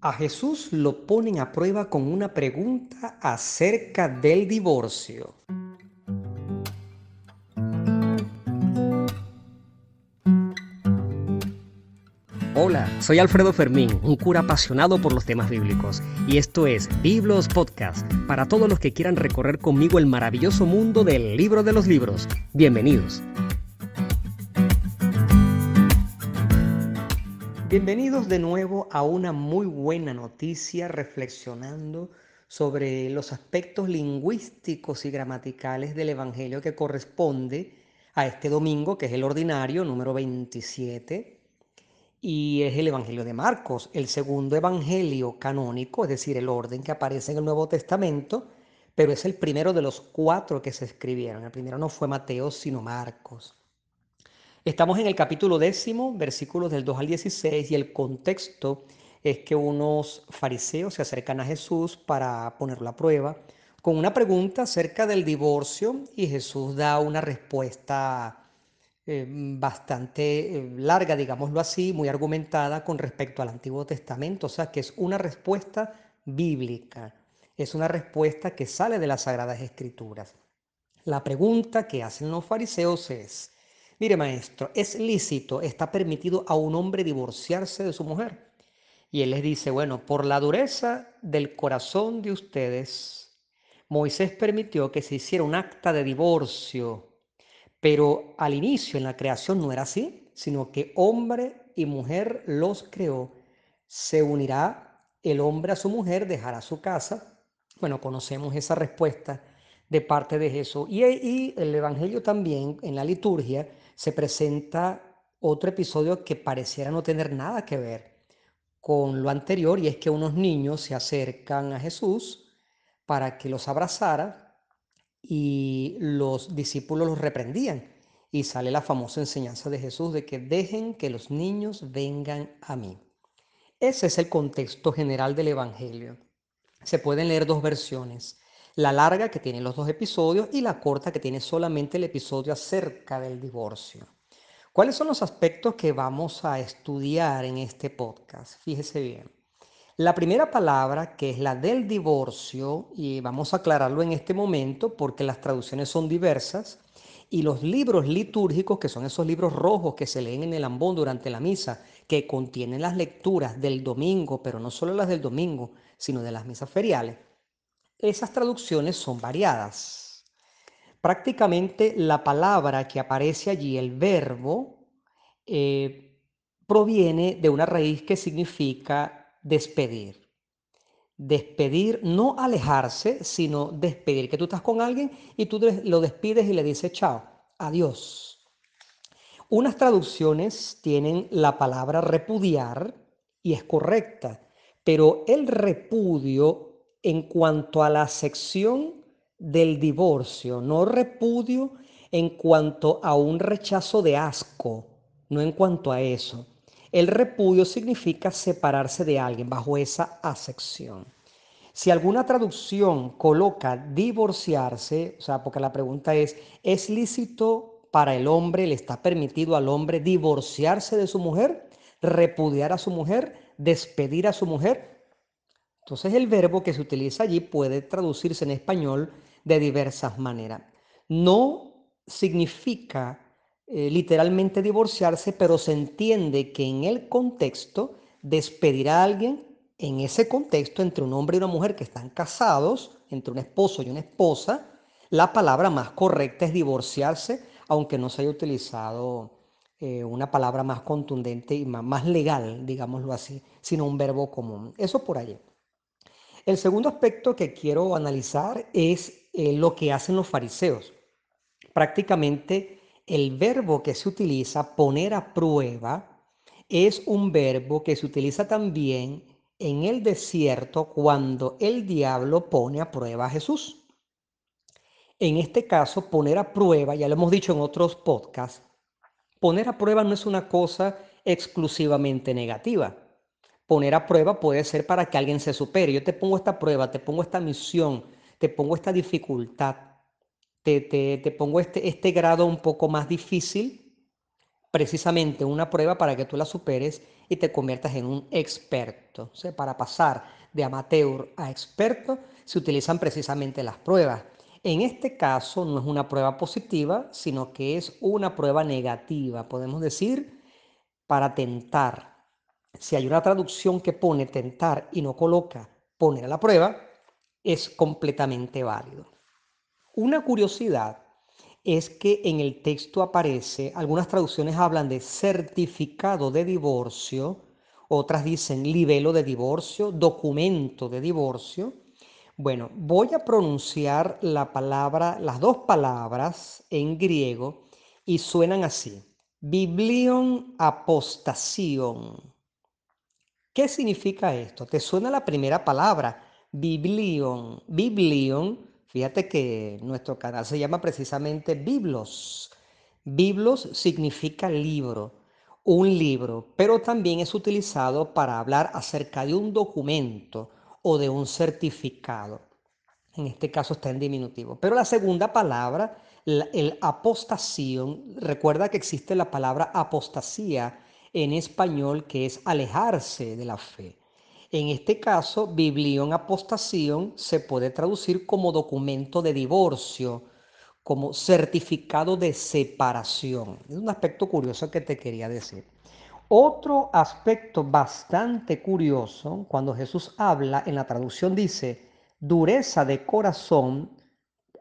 A Jesús lo ponen a prueba con una pregunta acerca del divorcio. Hola, soy Alfredo Fermín, un cura apasionado por los temas bíblicos, y esto es Biblos Podcast, para todos los que quieran recorrer conmigo el maravilloso mundo del libro de los libros. Bienvenidos. Bienvenidos de nuevo a una muy buena noticia reflexionando sobre los aspectos lingüísticos y gramaticales del Evangelio que corresponde a este domingo, que es el ordinario número 27, y es el Evangelio de Marcos, el segundo Evangelio canónico, es decir, el orden que aparece en el Nuevo Testamento, pero es el primero de los cuatro que se escribieron. El primero no fue Mateo, sino Marcos. Estamos en el capítulo décimo, versículos del 2 al 16, y el contexto es que unos fariseos se acercan a Jesús para ponerlo a prueba con una pregunta acerca del divorcio y Jesús da una respuesta eh, bastante eh, larga, digámoslo así, muy argumentada con respecto al Antiguo Testamento, o sea que es una respuesta bíblica, es una respuesta que sale de las Sagradas Escrituras. La pregunta que hacen los fariseos es, Mire, maestro, es lícito, está permitido a un hombre divorciarse de su mujer. Y él les dice, bueno, por la dureza del corazón de ustedes, Moisés permitió que se hiciera un acta de divorcio, pero al inicio en la creación no era así, sino que hombre y mujer los creó. Se unirá el hombre a su mujer, dejará su casa. Bueno, conocemos esa respuesta de parte de Jesús. Y, el Evangelio también en la liturgia se presenta otro episodio que pareciera no tener nada que ver con lo anterior y es que unos niños se acercan a Jesús para que los abrazara y los discípulos los reprendían. Y sale la famosa enseñanza de Jesús de que dejen que los niños vengan a mí. Ese es el contexto general del Evangelio. Se pueden leer dos versiones la larga que tiene los dos episodios y la corta que tiene solamente el episodio acerca del divorcio. ¿Cuáles son los aspectos que vamos a estudiar en este podcast? Fíjese bien. La primera palabra, que es la del divorcio, y vamos a aclararlo en este momento porque las traducciones son diversas, y los libros litúrgicos, que son esos libros rojos que se leen en el ambón durante la misa, que contienen las lecturas del domingo, pero no solo las del domingo, sino de las misas feriales, esas traducciones son variadas. Prácticamente la palabra que aparece allí, el verbo, eh, proviene de una raíz que significa despedir. Despedir, no alejarse, sino despedir. Que tú estás con alguien y tú lo despides y le dices chao, adiós. Unas traducciones tienen la palabra repudiar y es correcta, pero el repudio en cuanto a la sección del divorcio, no repudio en cuanto a un rechazo de asco, no en cuanto a eso. El repudio significa separarse de alguien bajo esa acepción. Si alguna traducción coloca divorciarse, o sea, porque la pregunta es, ¿es lícito para el hombre, le está permitido al hombre divorciarse de su mujer, repudiar a su mujer, despedir a su mujer? Entonces el verbo que se utiliza allí puede traducirse en español de diversas maneras. No significa eh, literalmente divorciarse, pero se entiende que en el contexto despedir a alguien, en ese contexto entre un hombre y una mujer que están casados, entre un esposo y una esposa, la palabra más correcta es divorciarse, aunque no se haya utilizado eh, una palabra más contundente y más, más legal, digámoslo así, sino un verbo común. Eso por allí. El segundo aspecto que quiero analizar es eh, lo que hacen los fariseos. Prácticamente el verbo que se utiliza, poner a prueba, es un verbo que se utiliza también en el desierto cuando el diablo pone a prueba a Jesús. En este caso, poner a prueba, ya lo hemos dicho en otros podcasts, poner a prueba no es una cosa exclusivamente negativa poner a prueba puede ser para que alguien se supere. Yo te pongo esta prueba, te pongo esta misión, te pongo esta dificultad, te, te, pongo este, este grado un poco más difícil precisamente una prueba para que tú la superes y te conviertas en un experto. O para pasar de amateur a experto se utilizan precisamente las pruebas. En este caso no es una prueba positiva, sino que es una prueba negativa, podemos decir, para tentar. Si hay una traducción que pone tentar y no coloca poner a la prueba, es completamente válido. Una curiosidad es que en el texto aparece, algunas traducciones hablan de certificado de divorcio, otras dicen libelo de divorcio, documento de divorcio. Bueno, voy a pronunciar la palabra, las dos palabras en griego y suenan así. Biblion apostasion. ¿Qué significa esto? ¿Te suena la primera palabra? Biblion. Biblion, fíjate que nuestro canal se llama precisamente Biblos. Biblos significa libro, un libro, pero también es utilizado para hablar acerca de un documento o de un certificado. En este caso está en diminutivo. Pero la segunda palabra, el apostación, recuerda que existe la palabra apostasía en español que es alejarse de la fe. En este caso, biblión apostación se puede traducir como documento de divorcio, como certificado de separación. Es un aspecto curioso que te quería decir. Otro aspecto bastante curioso, cuando Jesús habla en la traducción dice, dureza de corazón,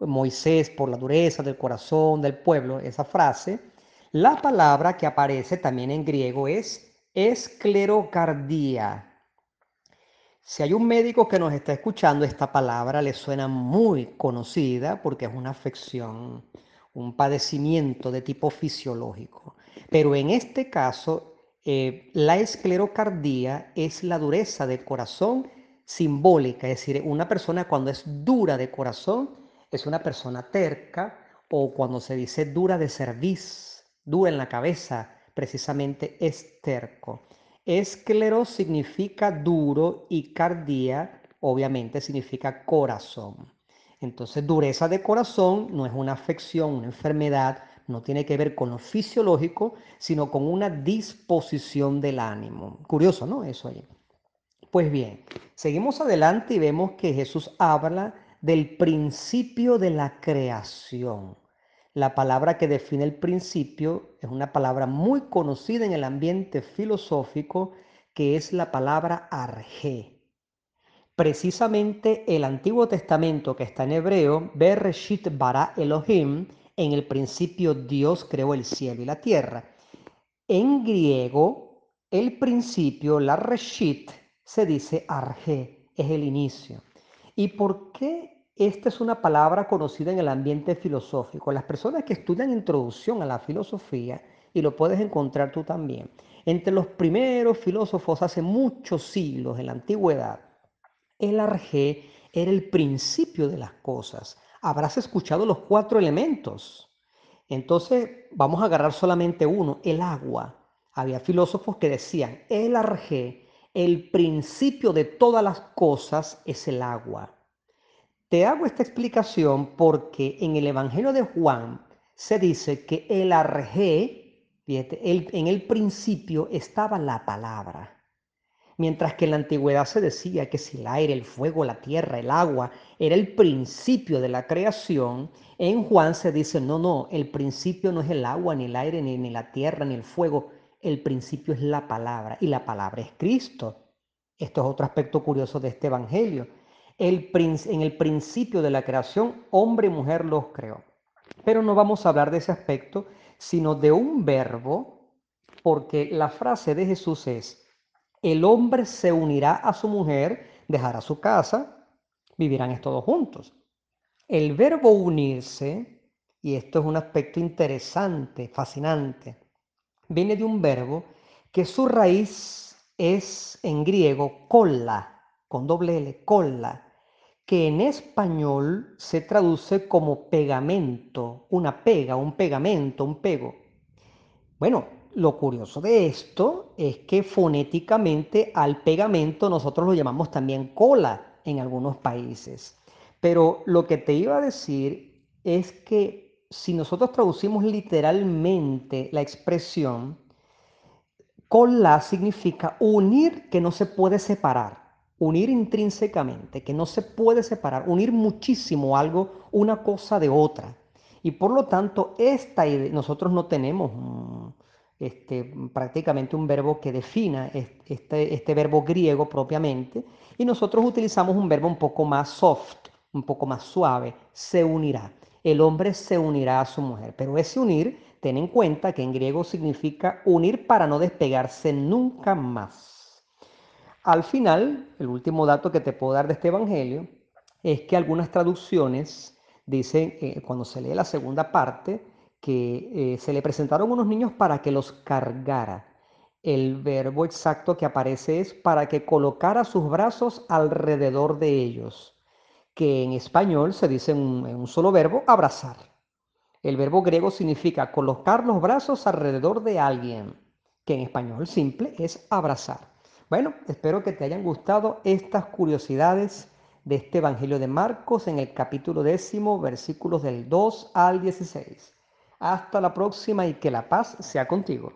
Moisés por la dureza del corazón del pueblo, esa frase, la palabra que aparece también en griego es esclerocardía. Si hay un médico que nos está escuchando, esta palabra le suena muy conocida porque es una afección, un padecimiento de tipo fisiológico. Pero en este caso, eh, la esclerocardía es la dureza del corazón simbólica, es decir, una persona cuando es dura de corazón es una persona terca o cuando se dice dura de cerviz dura en la cabeza, precisamente esterco. Esclero significa duro y cardía, obviamente, significa corazón. Entonces, dureza de corazón no es una afección, una enfermedad, no tiene que ver con lo fisiológico, sino con una disposición del ánimo. Curioso, ¿no? Eso ahí. Pues bien, seguimos adelante y vemos que Jesús habla del principio de la creación. La palabra que define el principio es una palabra muy conocida en el ambiente filosófico que es la palabra arge. Precisamente el Antiguo Testamento que está en hebreo, Bereshit bara Elohim, en el principio Dios creó el cielo y la tierra. En griego, el principio, la reshit, se dice arge, es el inicio. ¿Y por qué esta es una palabra conocida en el ambiente filosófico. Las personas que estudian introducción a la filosofía, y lo puedes encontrar tú también, entre los primeros filósofos hace muchos siglos, en la antigüedad, el arjé era el principio de las cosas. Habrás escuchado los cuatro elementos. Entonces, vamos a agarrar solamente uno, el agua. Había filósofos que decían, el arjé, el principio de todas las cosas es el agua. Te hago esta explicación porque en el Evangelio de Juan se dice que el arjé, en el principio estaba la palabra. Mientras que en la antigüedad se decía que si el aire, el fuego, la tierra, el agua era el principio de la creación, en Juan se dice, no, no, el principio no es el agua, ni el aire, ni la tierra, ni el fuego, el principio es la palabra, y la palabra es Cristo. Esto es otro aspecto curioso de este Evangelio en el principio de la creación, hombre y mujer los creó. Pero no vamos a hablar de ese aspecto, sino de un verbo, porque la frase de Jesús es, el hombre se unirá a su mujer, dejará su casa, vivirán todos juntos. El verbo unirse, y esto es un aspecto interesante, fascinante, viene de un verbo que su raíz es en griego cola, con doble L, cola, que en español se traduce como pegamento, una pega, un pegamento, un pego. Bueno, lo curioso de esto es que fonéticamente al pegamento nosotros lo llamamos también cola en algunos países. Pero lo que te iba a decir es que si nosotros traducimos literalmente la expresión, la significa unir que no se puede separar, unir intrínsecamente, que no se puede separar, unir muchísimo algo, una cosa de otra. Y por lo tanto, esta nosotros no tenemos este, prácticamente un verbo que defina este, este verbo griego propiamente, y nosotros utilizamos un verbo un poco más soft, un poco más suave, se unirá. El hombre se unirá a su mujer, pero ese unir Ten en cuenta que en griego significa unir para no despegarse nunca más. Al final, el último dato que te puedo dar de este Evangelio es que algunas traducciones dicen, eh, cuando se lee la segunda parte, que eh, se le presentaron unos niños para que los cargara. El verbo exacto que aparece es para que colocara sus brazos alrededor de ellos, que en español se dice en un solo verbo, abrazar. El verbo griego significa colocar los brazos alrededor de alguien, que en español simple es abrazar. Bueno, espero que te hayan gustado estas curiosidades de este Evangelio de Marcos en el capítulo décimo, versículos del 2 al 16. Hasta la próxima y que la paz sea contigo.